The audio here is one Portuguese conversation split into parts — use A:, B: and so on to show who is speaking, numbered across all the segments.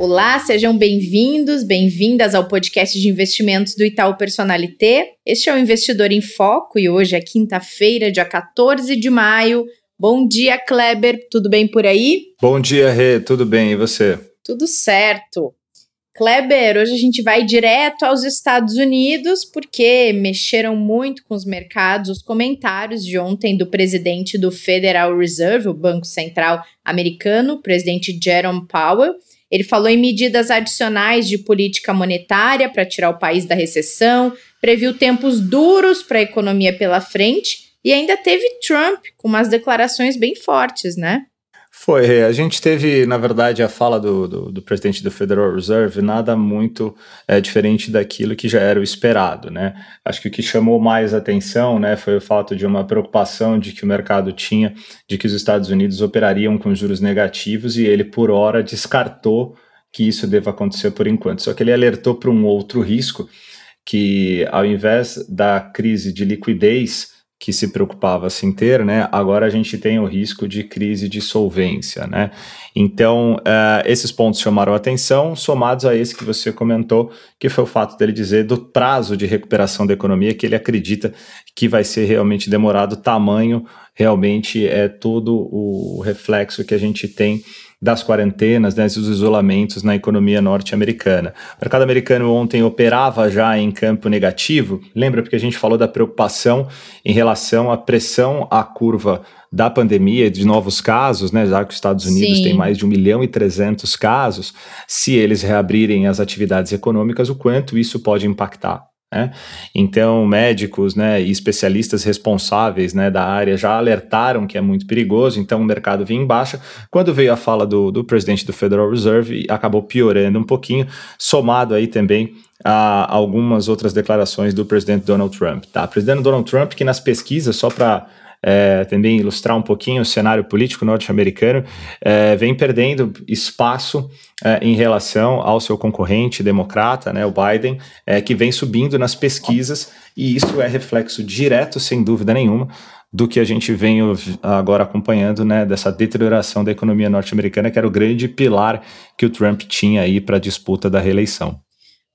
A: Olá, sejam bem-vindos, bem-vindas ao podcast de investimentos do Itaú Personalité. Este é o Investidor em Foco e hoje é quinta-feira, dia 14 de maio. Bom dia, Kleber, tudo bem por aí?
B: Bom dia, Rê, tudo bem e você?
A: Tudo certo. Kleber, hoje a gente vai direto aos Estados Unidos porque mexeram muito com os mercados os comentários de ontem do presidente do Federal Reserve, o Banco Central americano, o presidente Jerome Powell ele falou em medidas adicionais de política monetária para tirar o país da recessão, previu tempos duros para a economia pela frente e ainda teve Trump com umas declarações bem fortes, né?
B: Foi, a gente teve, na verdade, a fala do, do, do presidente do Federal Reserve nada muito é, diferente daquilo que já era o esperado, né? Acho que o que chamou mais atenção, né, foi o fato de uma preocupação de que o mercado tinha de que os Estados Unidos operariam com juros negativos e ele, por hora, descartou que isso deva acontecer por enquanto. Só que ele alertou para um outro risco, que ao invés da crise de liquidez que se preocupava assim ter, né? Agora a gente tem o risco de crise de solvência, né? Então, uh, esses pontos chamaram atenção, somados a esse que você comentou, que foi o fato dele dizer do prazo de recuperação da economia, que ele acredita que vai ser realmente demorado, tamanho realmente é todo o reflexo que a gente tem das quarentenas, né, dos isolamentos na economia norte-americana. O mercado americano ontem operava já em campo negativo, lembra porque a gente falou da preocupação em relação à pressão à curva da pandemia, de novos casos, né, já que os Estados Unidos Sim. tem mais de 1 milhão e 300 casos, se eles reabrirem as atividades econômicas, o quanto isso pode impactar né? Então, médicos né, e especialistas responsáveis né, da área já alertaram que é muito perigoso, então o mercado vinha em baixa. Quando veio a fala do, do presidente do Federal Reserve, acabou piorando um pouquinho, somado aí também a algumas outras declarações do presidente Donald Trump. Tá? O presidente Donald Trump, que nas pesquisas, só para é, também ilustrar um pouquinho o cenário político norte-americano, é, vem perdendo espaço é, em relação ao seu concorrente democrata, né, o Biden, é, que vem subindo nas pesquisas, e isso é reflexo direto, sem dúvida nenhuma, do que a gente vem agora acompanhando, né, dessa deterioração da economia norte-americana, que era o grande pilar que o Trump tinha aí para a disputa da reeleição.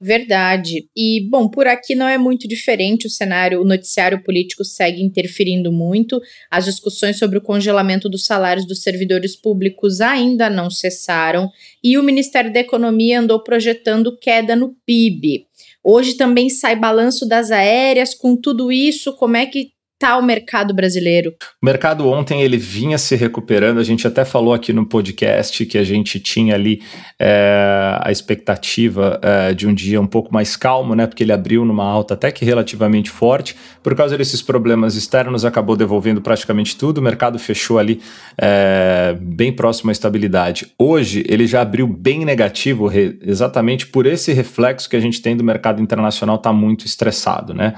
A: Verdade. E, bom, por aqui não é muito diferente o cenário, o noticiário político segue interferindo muito. As discussões sobre o congelamento dos salários dos servidores públicos ainda não cessaram e o Ministério da Economia andou projetando queda no PIB. Hoje também sai balanço das aéreas. Com tudo isso, como é que está o mercado brasileiro?
B: O mercado ontem ele vinha se recuperando. A gente até falou aqui no podcast que a gente tinha ali é, a expectativa é, de um dia um pouco mais calmo, né? Porque ele abriu numa alta até que relativamente forte. Por causa desses problemas externos, acabou devolvendo praticamente tudo. O mercado fechou ali é, bem próximo à estabilidade. Hoje ele já abriu bem negativo, exatamente por esse reflexo que a gente tem do mercado internacional tá muito estressado, né?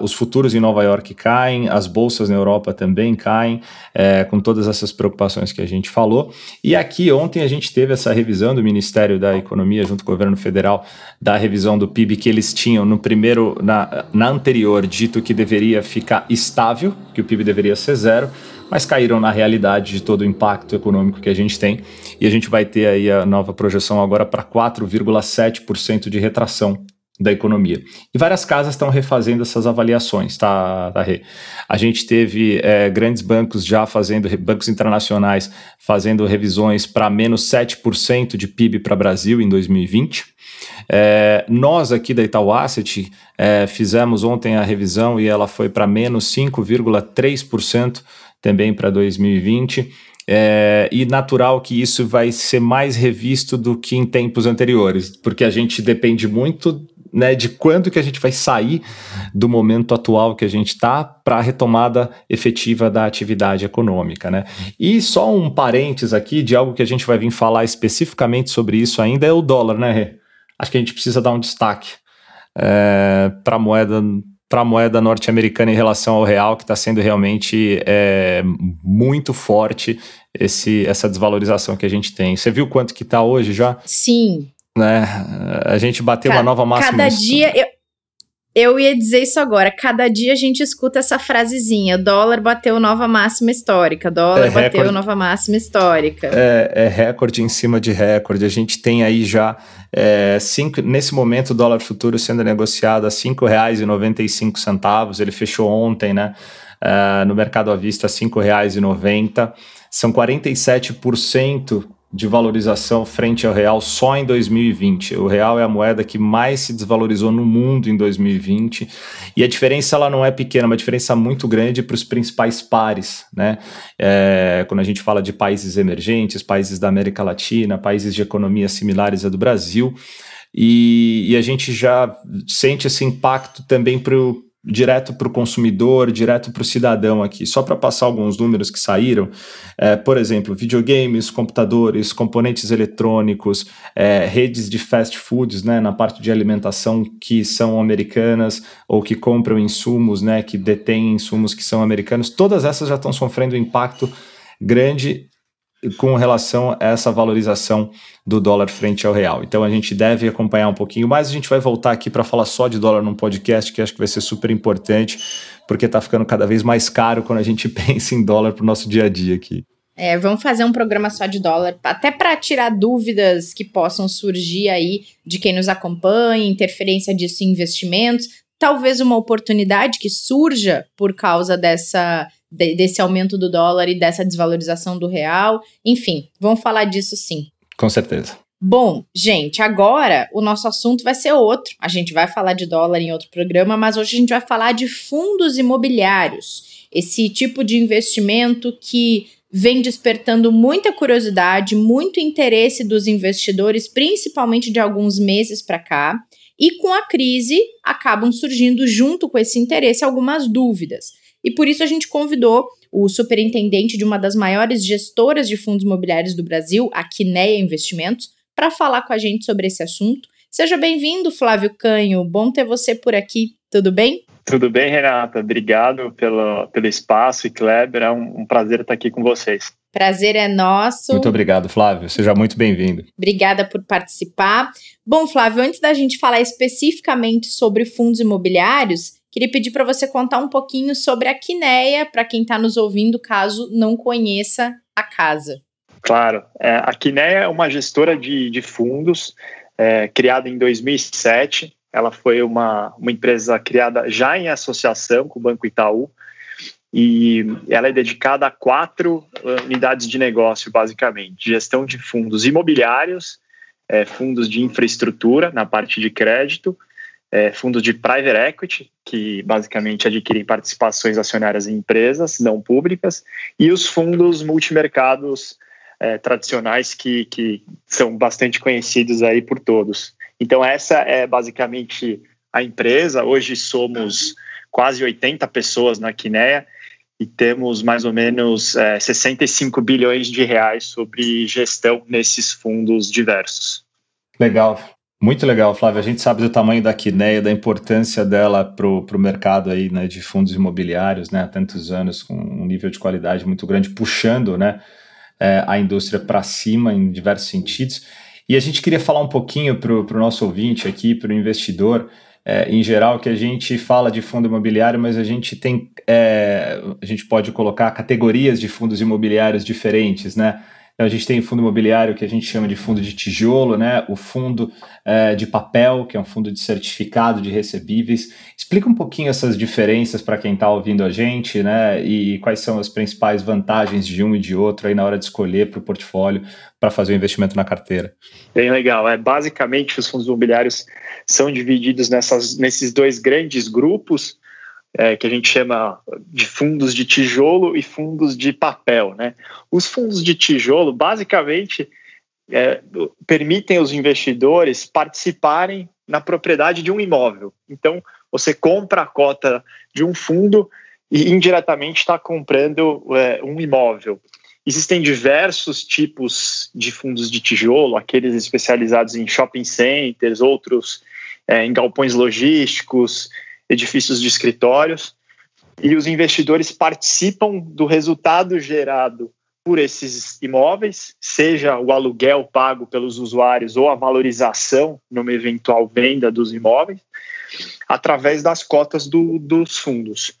B: os futuros em Nova York caem, as bolsas na Europa também caem, é, com todas essas preocupações que a gente falou. E aqui ontem a gente teve essa revisão do Ministério da Economia junto com o governo federal da revisão do PIB que eles tinham no primeiro, na, na anterior, dito que deveria ficar estável, que o PIB deveria ser zero mas caíram na realidade de todo o impacto econômico que a gente tem. E a gente vai ter aí a nova projeção agora para 4,7% de retração da economia. E várias casas estão refazendo essas avaliações, tá, tá Rê? A gente teve é, grandes bancos já fazendo, bancos internacionais fazendo revisões para menos 7% de PIB para Brasil em 2020. É, nós aqui da Itaú Asset é, fizemos ontem a revisão e ela foi para menos 5,3% também para 2020. É, e natural que isso vai ser mais revisto do que em tempos anteriores, porque a gente depende muito né, de quando que a gente vai sair do momento atual que a gente está para a retomada efetiva da atividade econômica. Né? E só um parênteses aqui de algo que a gente vai vir falar especificamente sobre isso ainda é o dólar, né, Rê? acho que a gente precisa dar um destaque é, para a moeda para a moeda norte-americana em relação ao real, que está sendo realmente é, muito forte esse, essa desvalorização que a gente tem. Você viu quanto que está hoje já?
A: Sim.
B: Né? A gente bateu Ca uma nova máxima.
A: Cada dia, eu, eu ia dizer isso agora. Cada dia a gente escuta essa frasezinha: dólar bateu nova máxima histórica, dólar é bateu recorde, nova máxima histórica.
B: É, é, recorde em cima de recorde. A gente tem aí já, é, cinco, nesse momento, o dólar futuro sendo negociado a R$ 5,95. Ele fechou ontem, né? É, no mercado à vista, R$ 5,90. São 47% de valorização frente ao real só em 2020. O real é a moeda que mais se desvalorizou no mundo em 2020 e a diferença ela não é pequena, é uma diferença muito grande para os principais pares, né? É, quando a gente fala de países emergentes, países da América Latina, países de economias similares à do Brasil. E, e a gente já sente esse impacto também para o direto para o consumidor, direto para o cidadão aqui. Só para passar alguns números que saíram, é, por exemplo, videogames, computadores, componentes eletrônicos, é, redes de fast foods, né, na parte de alimentação que são americanas ou que compram insumos, né, que detêm insumos que são americanos, todas essas já estão sofrendo impacto grande com relação a essa valorização do dólar frente ao real. Então a gente deve acompanhar um pouquinho mais. A gente vai voltar aqui para falar só de dólar num podcast que acho que vai ser super importante, porque está ficando cada vez mais caro quando a gente pensa em dólar para o nosso dia a dia aqui.
A: É, vamos fazer um programa só de dólar, até para tirar dúvidas que possam surgir aí de quem nos acompanha, interferência disso em investimentos, talvez uma oportunidade que surja por causa dessa de, desse aumento do dólar e dessa desvalorização do real. Enfim, vamos falar disso sim.
B: Com certeza.
A: Bom, gente, agora o nosso assunto vai ser outro. A gente vai falar de dólar em outro programa, mas hoje a gente vai falar de fundos imobiliários. Esse tipo de investimento que vem despertando muita curiosidade, muito interesse dos investidores, principalmente de alguns meses para cá. E com a crise, acabam surgindo, junto com esse interesse, algumas dúvidas. E por isso a gente convidou o superintendente de uma das maiores gestoras de fundos imobiliários do Brasil, a Quineia Investimentos, para falar com a gente sobre esse assunto. Seja bem-vindo, Flávio Canho. Bom ter você por aqui. Tudo bem?
C: Tudo bem, Renata. Obrigado pelo, pelo espaço e Kleber. É um, um prazer estar aqui com vocês.
A: Prazer é nosso.
B: Muito obrigado, Flávio. Seja muito bem-vindo.
A: Obrigada por participar. Bom, Flávio, antes da gente falar especificamente sobre fundos imobiliários, Queria pedir para você contar um pouquinho sobre a Quineia, para quem está nos ouvindo, caso não conheça a casa.
C: Claro. É, a Quineia é uma gestora de, de fundos, é, criada em 2007. Ela foi uma, uma empresa criada já em associação com o Banco Itaú, e ela é dedicada a quatro uh, unidades de negócio, basicamente: gestão de fundos imobiliários, é, fundos de infraestrutura na parte de crédito, é, fundos de private equity, que basicamente adquirem participações acionárias em empresas não públicas, e os fundos multimercados é, tradicionais que, que são bastante conhecidos aí por todos. Então, essa é basicamente a empresa. Hoje somos quase 80 pessoas na Quineia e temos mais ou menos é, 65 bilhões de reais sobre gestão nesses fundos diversos.
B: Legal. Muito legal, Flávio. A gente sabe do tamanho da Quineia, da importância dela para o mercado aí, né, de fundos imobiliários, né, há tantos anos, com um nível de qualidade muito grande, puxando né, é, a indústria para cima em diversos sentidos. E a gente queria falar um pouquinho para o nosso ouvinte aqui, para o investidor, é, em geral, que a gente fala de fundo imobiliário, mas a gente tem, é, a gente pode colocar categorias de fundos imobiliários diferentes, né? Então, a gente tem fundo imobiliário que a gente chama de fundo de tijolo, né? o fundo é, de papel, que é um fundo de certificado de recebíveis. Explica um pouquinho essas diferenças para quem está ouvindo a gente, né? E quais são as principais vantagens de um e de outro aí na hora de escolher para o portfólio para fazer o investimento na carteira.
C: Bem legal. É, basicamente, os fundos imobiliários são divididos nessas, nesses dois grandes grupos é, que a gente chama de fundos de tijolo e fundos de papel. Né? Os fundos de tijolo, basicamente, é, permitem os investidores participarem na propriedade de um imóvel. Então, você compra a cota de um fundo e indiretamente está comprando é, um imóvel. existem diversos tipos de fundos de tijolo, aqueles especializados em shopping centers, outros é, em galpões logísticos, edifícios de escritórios, e os investidores participam do resultado gerado por esses imóveis, seja o aluguel pago pelos usuários ou a valorização numa eventual venda dos imóveis, através das cotas do, dos fundos.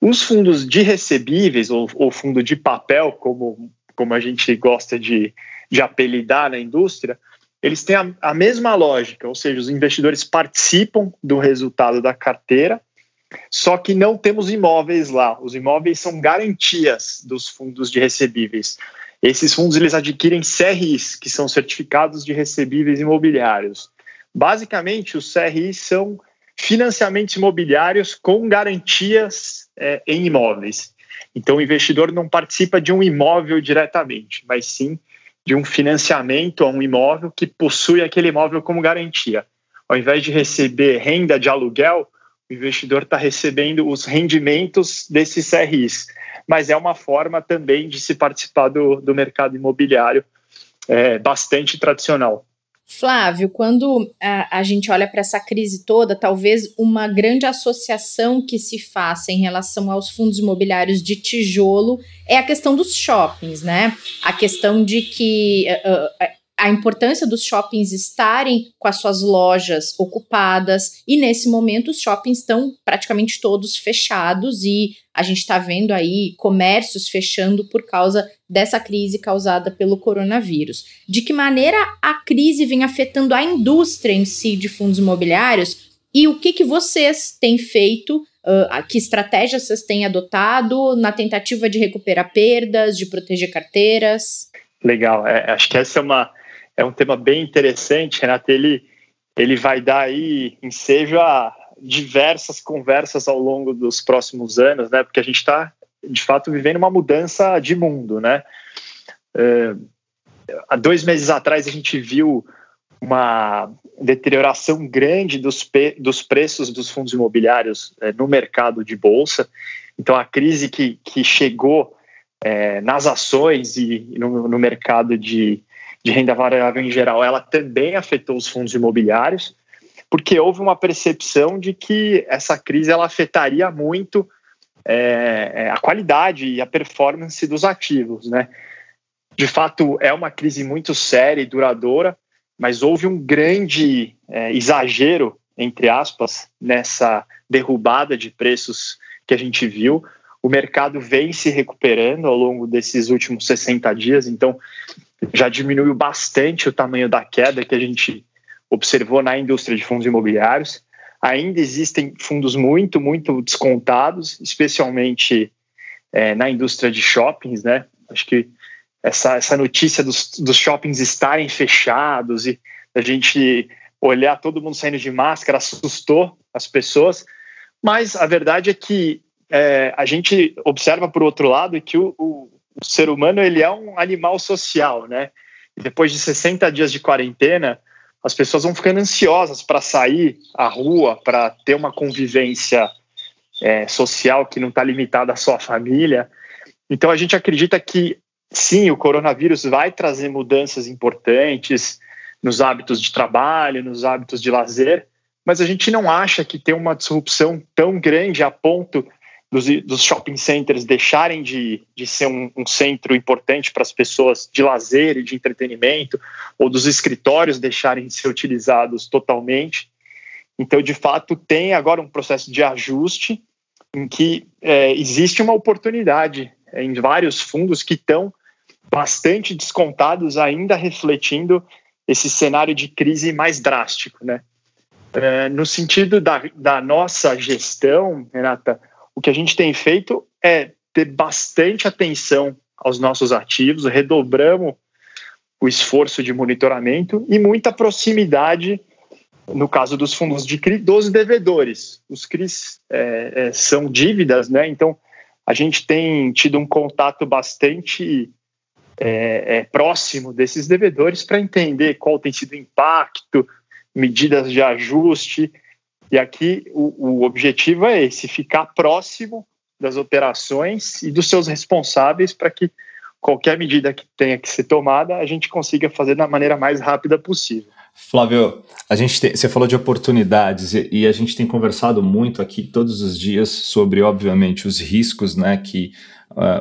C: Os fundos de recebíveis, ou, ou, fundo de papel, como, como a gente gosta de, de apelidar na indústria, eles têm a, a mesma lógica, ou seja, os investidores participam do resultado da carteira, só que não temos imóveis lá. Os imóveis são garantias dos fundos de recebíveis. Esses fundos eles adquirem CRIs, que são certificados de recebíveis imobiliários. Basicamente, os CRIs são financiamentos imobiliários com garantias é, em imóveis. Então, o investidor não participa de um imóvel diretamente, mas sim de um financiamento a um imóvel que possui aquele imóvel como garantia. Ao invés de receber renda de aluguel, o investidor está recebendo os rendimentos desses CRIs. Mas é uma forma também de se participar do, do mercado imobiliário é, bastante tradicional.
A: Flávio, quando a, a gente olha para essa crise toda, talvez uma grande associação que se faça em relação aos fundos imobiliários de tijolo é a questão dos shoppings, né? A questão de que uh, a importância dos shoppings estarem com as suas lojas ocupadas e nesse momento os shoppings estão praticamente todos fechados e a gente está vendo aí comércios fechando por causa dessa crise causada pelo coronavírus. De que maneira a crise vem afetando a indústria em si de fundos imobiliários e o que, que vocês têm feito Uh, que estratégias vocês têm adotado na tentativa de recuperar perdas, de proteger carteiras?
C: Legal, é, acho que essa é uma, é um tema bem interessante, Renato. Ele, ele vai dar aí ensejo a diversas conversas ao longo dos próximos anos, né? Porque a gente está, de fato, vivendo uma mudança de mundo, né? É, há dois meses atrás a gente viu uma deterioração grande dos, dos preços dos fundos imobiliários é, no mercado de bolsa. Então, a crise que, que chegou é, nas ações e no, no mercado de, de renda variável em geral, ela também afetou os fundos imobiliários, porque houve uma percepção de que essa crise ela afetaria muito é, é, a qualidade e a performance dos ativos, né? De fato, é uma crise muito séria e duradoura, mas houve um grande é, exagero, entre aspas, nessa derrubada de preços que a gente viu. O mercado vem se recuperando ao longo desses últimos 60 dias, então já diminuiu bastante o tamanho da queda que a gente observou na indústria de fundos imobiliários. Ainda existem fundos muito, muito descontados, especialmente é, na indústria de shoppings, né? Acho que essa, essa notícia dos, dos shoppings estarem fechados e a gente olhar todo mundo saindo de máscara assustou as pessoas, mas a verdade é que é, a gente observa por outro lado que o, o, o ser humano ele é um animal social, né? E depois de 60 dias de quarentena, as pessoas vão ficando ansiosas para sair à rua, para ter uma convivência é, social que não está limitada à sua família. Então a gente acredita que sim, o coronavírus vai trazer mudanças importantes nos hábitos de trabalho, nos hábitos de lazer, mas a gente não acha que tem uma disrupção tão grande a ponto dos, dos shopping centers deixarem de, de ser um, um centro importante para as pessoas de lazer e de entretenimento, ou dos escritórios deixarem de ser utilizados totalmente. Então, de fato, tem agora um processo de ajuste em que é, existe uma oportunidade em vários fundos que estão bastante descontados, ainda refletindo esse cenário de crise mais drástico, né? É, no sentido da, da nossa gestão, Renata, o que a gente tem feito é ter bastante atenção aos nossos ativos, redobramos o esforço de monitoramento e muita proximidade no caso dos fundos de CRI, dos devedores. Os CRIs é, é, são dívidas, né? Então a gente tem tido um contato bastante é, é próximo desses devedores para entender qual tem sido o impacto, medidas de ajuste e aqui o, o objetivo é esse: ficar próximo das operações e dos seus responsáveis para que qualquer medida que tenha que ser tomada, a gente consiga fazer da maneira mais rápida possível.
B: Flávio, a gente tem, você falou de oportunidades e, e, a gente tem conversado muito aqui todos os dias sobre, obviamente, os riscos né, que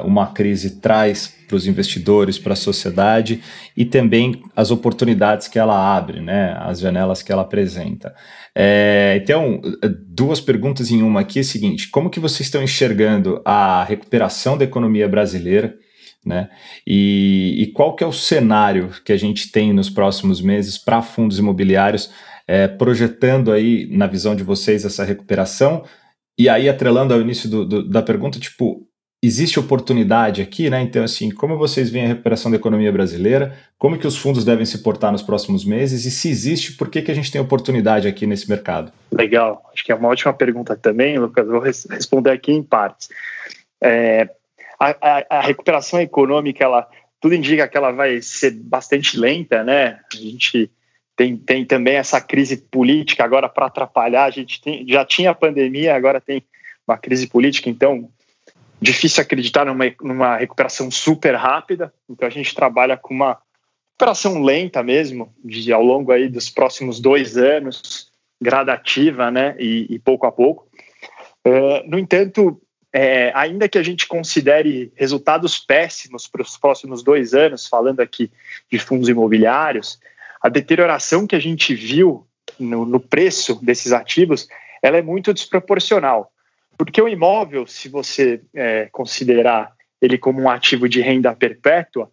B: uma crise traz para os investidores, para a sociedade e também as oportunidades que ela abre, né, as janelas que ela apresenta. É, então, duas perguntas em uma aqui é a seguinte: como que vocês estão enxergando a recuperação da economia brasileira? Né? E, e, qual que é o cenário que a gente tem nos próximos meses para fundos imobiliários, é, projetando aí, na visão de vocês, essa recuperação? E aí, atrelando ao início do, do, da pergunta, tipo, existe oportunidade aqui, né? Então, assim, como vocês veem a recuperação da economia brasileira? Como que os fundos devem se portar nos próximos meses? E se existe, por que, que a gente tem oportunidade aqui nesse mercado?
C: Legal, acho que é uma ótima pergunta também, Lucas. Vou res responder aqui em partes. É, a, a, a, recuperação econômica, ela tudo indica que ela vai ser bastante lenta, né? A gente tem, tem também essa crise política agora para atrapalhar. A gente tem, já tinha a pandemia, agora tem uma crise política, então difícil acreditar numa, numa recuperação super rápida. Então a gente trabalha com uma recuperação lenta mesmo, de ao longo aí dos próximos dois anos, gradativa, né? E, e pouco a pouco. Uh, no entanto, é, ainda que a gente considere resultados péssimos para os próximos dois anos, falando aqui de fundos imobiliários, a deterioração que a gente viu no, no preço desses ativos, ela é muito desproporcional. Porque o imóvel, se você é, considerar ele como um ativo de renda perpétua,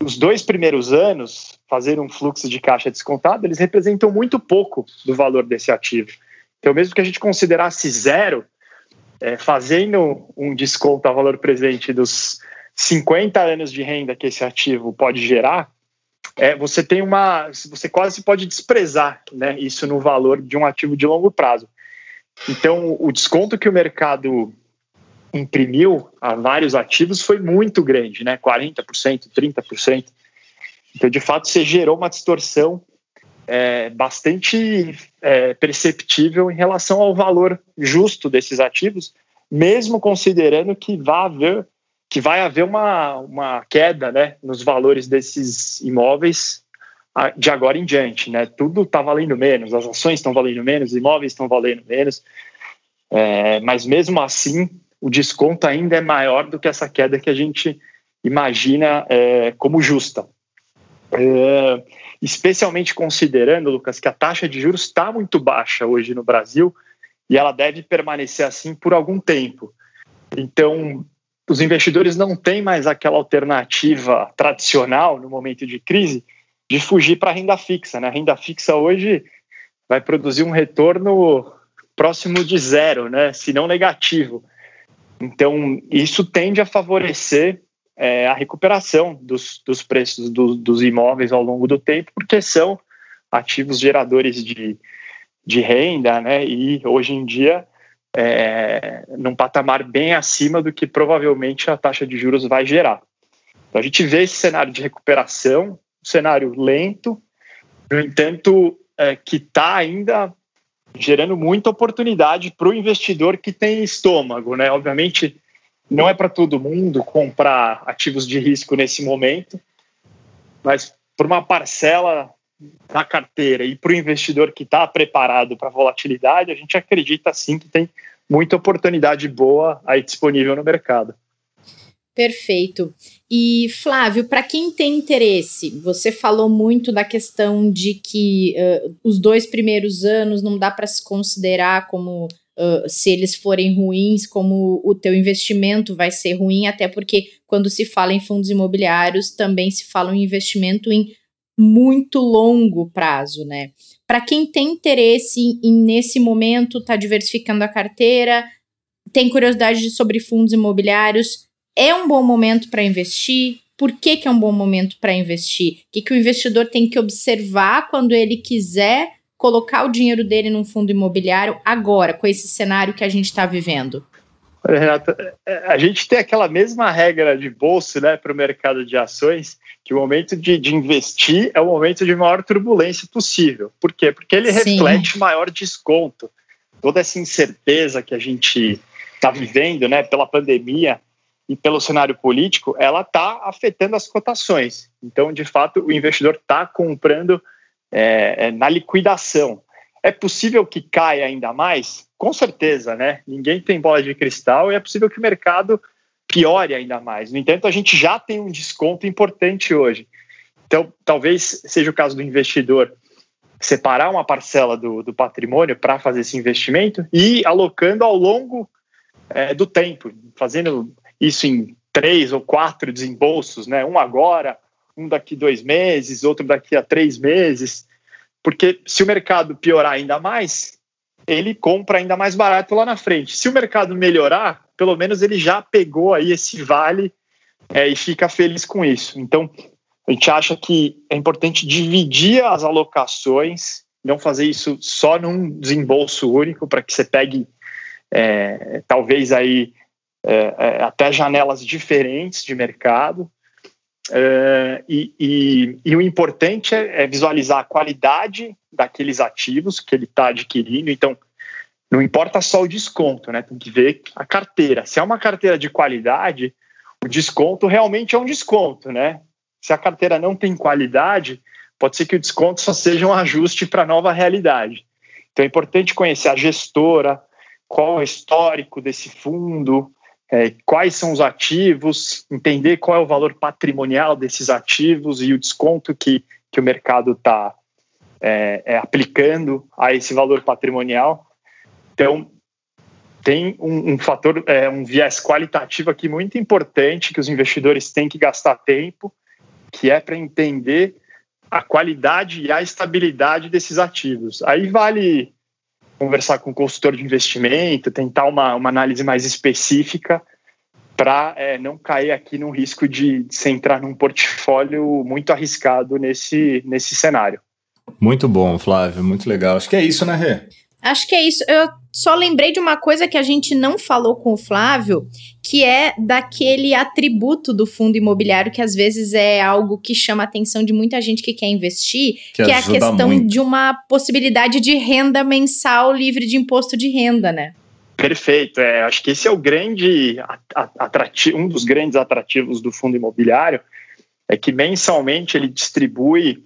C: os dois primeiros anos, fazer um fluxo de caixa descontado, eles representam muito pouco do valor desse ativo. Então, mesmo que a gente considerasse zero, é, fazendo um desconto ao valor presente dos 50 anos de renda que esse ativo pode gerar, é, você tem uma. Você quase pode desprezar né, isso no valor de um ativo de longo prazo. Então, o desconto que o mercado imprimiu a vários ativos foi muito grande, né? 40%, 30%. Então, de fato, você gerou uma distorção é, bastante é, perceptível em relação ao valor justo desses ativos, mesmo considerando que vai haver, que vai haver uma, uma queda né, nos valores desses imóveis de agora em diante. Né? Tudo está valendo menos, as ações estão valendo menos, os imóveis estão valendo menos, é, mas mesmo assim o desconto ainda é maior do que essa queda que a gente imagina é, como justa. É, especialmente considerando, Lucas, que a taxa de juros está muito baixa hoje no Brasil e ela deve permanecer assim por algum tempo. Então, os investidores não têm mais aquela alternativa tradicional no momento de crise de fugir para a renda fixa. Né? A renda fixa hoje vai produzir um retorno próximo de zero, né? se não negativo. Então, isso tende a favorecer é, a recuperação dos, dos preços do, dos imóveis ao longo do tempo, porque são ativos geradores de, de renda, né? E hoje em dia, é, num patamar bem acima do que provavelmente a taxa de juros vai gerar. Então, a gente vê esse cenário de recuperação, cenário lento, no entanto, é, que está ainda gerando muita oportunidade para o investidor que tem estômago, né? Obviamente, não é para todo mundo comprar ativos de risco nesse momento, mas para uma parcela da carteira e para o investidor que está preparado para volatilidade, a gente acredita sim que tem muita oportunidade boa aí disponível no mercado.
A: Perfeito. E Flávio, para quem tem interesse, você falou muito da questão de que uh, os dois primeiros anos não dá para se considerar como uh, se eles forem ruins, como o teu investimento vai ser ruim, até porque quando se fala em fundos imobiliários, também se fala em investimento em muito longo prazo, né? Para quem tem interesse em, nesse momento, está diversificando a carteira, tem curiosidade sobre fundos imobiliários, é um bom momento para investir? Por que, que é um bom momento para investir? O que, que o investidor tem que observar quando ele quiser colocar o dinheiro dele num fundo imobiliário agora, com esse cenário que a gente está vivendo?
C: Olha, Renata, é, a gente tem aquela mesma regra de bolsa né, para o mercado de ações, que o momento de, de, investir é o momento de maior turbulência possível. Por quê? Porque ele Sim. reflete maior desconto. Toda essa incerteza que a gente está vivendo né, pela pandemia, e pelo cenário político, ela está afetando as cotações. Então, de fato, o investidor está comprando é, é, na liquidação. É possível que caia ainda mais? Com certeza, né? Ninguém tem bola de cristal e é possível que o mercado piore ainda mais. No entanto, a gente já tem um desconto importante hoje. Então, talvez seja o caso do investidor separar uma parcela do, do patrimônio para fazer esse investimento e ir alocando ao longo é, do tempo, fazendo isso em três ou quatro desembolsos, né? Um agora, um daqui dois meses, outro daqui a três meses, porque se o mercado piorar ainda mais, ele compra ainda mais barato lá na frente. Se o mercado melhorar, pelo menos ele já pegou aí esse vale é, e fica feliz com isso. Então, a gente acha que é importante dividir as alocações, não fazer isso só num desembolso único, para que você pegue é, talvez aí é, é, até janelas diferentes de mercado. É, e, e, e, o importante é, é, visualizar a qualidade daqueles ativos que ele está adquirindo. Então, não importa só o desconto, né? Tem que ver a carteira. Se é uma carteira de qualidade, o desconto realmente é um desconto, né? Se a carteira não tem qualidade, pode ser que o desconto só seja um ajuste para a nova realidade. Então é importante conhecer a gestora, qual é o histórico desse fundo, é, quais são os ativos, entender qual é o valor patrimonial desses ativos e o desconto que, que o mercado está é, é, aplicando a esse valor patrimonial. Então, tem um, um fator, é, um viés qualitativo aqui muito importante que os investidores têm que gastar tempo que é para entender a qualidade e a estabilidade desses ativos. Aí vale conversar com o consultor de investimento, tentar uma, uma análise mais específica para é, não cair aqui no risco de, de se entrar num portfólio muito arriscado nesse, nesse cenário.
B: Muito bom, Flávio, muito legal. Acho que é isso, né, Rê?
A: Acho que é isso. Eu só lembrei de uma coisa que a gente não falou com o Flávio, que é daquele atributo do fundo imobiliário que às vezes é algo que chama a atenção de muita gente que quer investir, que, que é a questão muito. de uma possibilidade de renda mensal livre de imposto de renda, né?
C: Perfeito. É, acho que esse é o grande atrativo, um dos grandes atrativos do fundo imobiliário, é que mensalmente ele distribui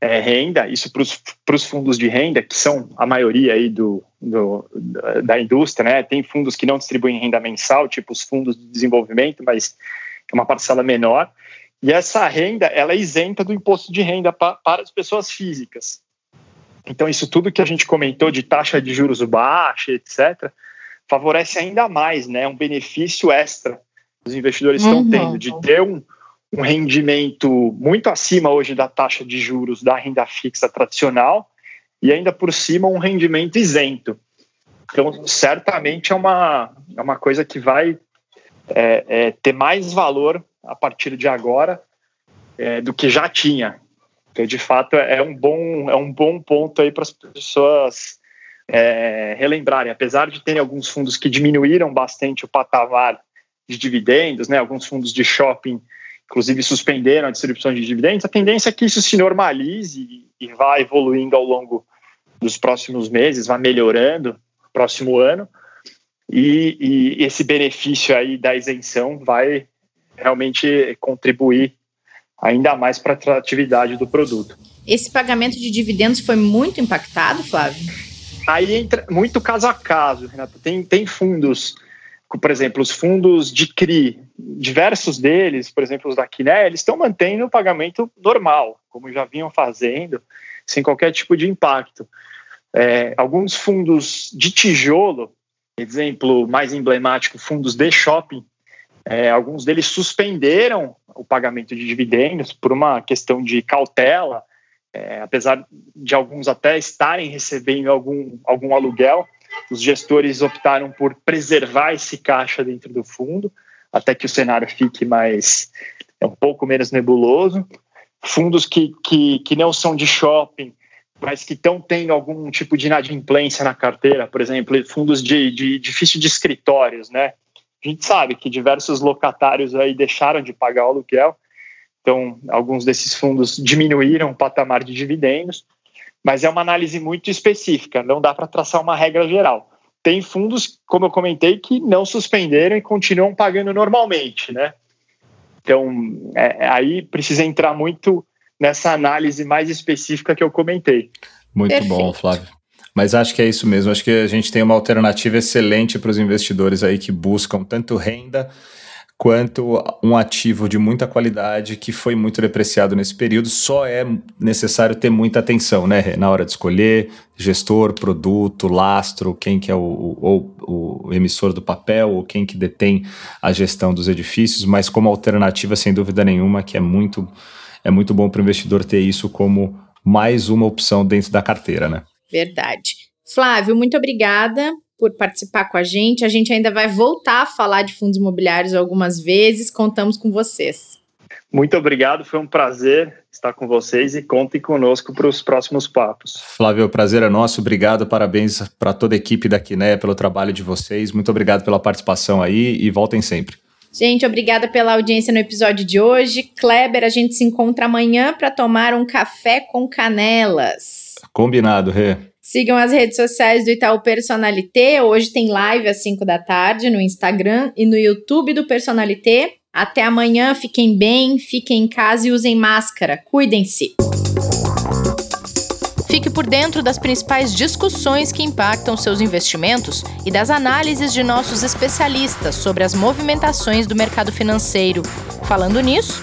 C: é, renda, isso para os fundos de renda, que são a maioria aí do, do, da indústria, né? Tem fundos que não distribuem renda mensal, tipo os fundos de desenvolvimento, mas é uma parcela menor. E essa renda, ela é isenta do imposto de renda pa, para as pessoas físicas. Então, isso tudo que a gente comentou de taxa de juros baixa, etc., favorece ainda mais, né? Um benefício extra que os investidores uhum. estão tendo de ter um, um rendimento muito acima hoje da taxa de juros da renda fixa tradicional e ainda por cima um rendimento isento. Então, certamente é uma, é uma coisa que vai é, é, ter mais valor a partir de agora é, do que já tinha. Então, de fato, é um bom, é um bom ponto aí para as pessoas é, relembrarem. Apesar de terem alguns fundos que diminuíram bastante o patamar de dividendos, né, alguns fundos de shopping inclusive suspenderam a distribuição de dividendos, a tendência é que isso se normalize e vá evoluindo ao longo dos próximos meses, vá melhorando próximo ano, e, e esse benefício aí da isenção vai realmente contribuir ainda mais para a atratividade do produto.
A: Esse pagamento de dividendos foi muito impactado, Flávio?
C: Aí entra muito caso a caso, Renato. Tem, tem fundos por exemplo, os fundos de CRI, diversos deles, por exemplo, os da Quiné, eles estão mantendo o pagamento normal, como já vinham fazendo, sem qualquer tipo de impacto. É, alguns fundos de tijolo, exemplo mais emblemático, fundos de shopping, é, alguns deles suspenderam o pagamento de dividendos por uma questão de cautela, é, apesar de alguns até estarem recebendo algum, algum aluguel, os gestores optaram por preservar esse caixa dentro do fundo, até que o cenário fique mais é um pouco menos nebuloso. Fundos que, que, que não são de shopping, mas que estão tendo algum tipo de inadimplência na carteira, por exemplo, fundos de, de edifício de escritórios, né? A gente sabe que diversos locatários aí deixaram de pagar o aluguel, então alguns desses fundos diminuíram o patamar de dividendos mas é uma análise muito específica, não dá para traçar uma regra geral. Tem fundos, como eu comentei, que não suspenderam e continuam pagando normalmente, né? Então, é, aí precisa entrar muito nessa análise mais específica que eu comentei.
B: Muito Perfeito. bom, Flávio. Mas acho que é isso mesmo. Acho que a gente tem uma alternativa excelente para os investidores aí que buscam tanto renda quanto um ativo de muita qualidade que foi muito depreciado nesse período. Só é necessário ter muita atenção, né, na hora de escolher gestor, produto, lastro, quem que é o, o, o emissor do papel ou quem que detém a gestão dos edifícios, mas como alternativa, sem dúvida nenhuma, que é muito, é muito bom para o investidor ter isso como mais uma opção dentro da carteira, né?
A: Verdade. Flávio, muito obrigada por participar com a gente. A gente ainda vai voltar a falar de fundos imobiliários algumas vezes. Contamos com vocês.
C: Muito obrigado, foi um prazer estar com vocês e contem conosco para os próximos papos.
B: Flávio, o prazer é nosso. Obrigado, parabéns para toda a equipe da Quiné pelo trabalho de vocês. Muito obrigado pela participação aí e voltem sempre.
A: Gente, obrigada pela audiência no episódio de hoje. Kleber, a gente se encontra amanhã para tomar um café com canelas.
B: Combinado, Rê.
A: Sigam as redes sociais do Itaú Personalité. Hoje tem live às 5 da tarde no Instagram e no YouTube do Personalité. Até amanhã, fiquem bem, fiquem em casa e usem máscara. Cuidem-se. Fique por dentro das principais discussões que impactam seus investimentos e das análises de nossos especialistas sobre as movimentações do mercado financeiro. Falando nisso,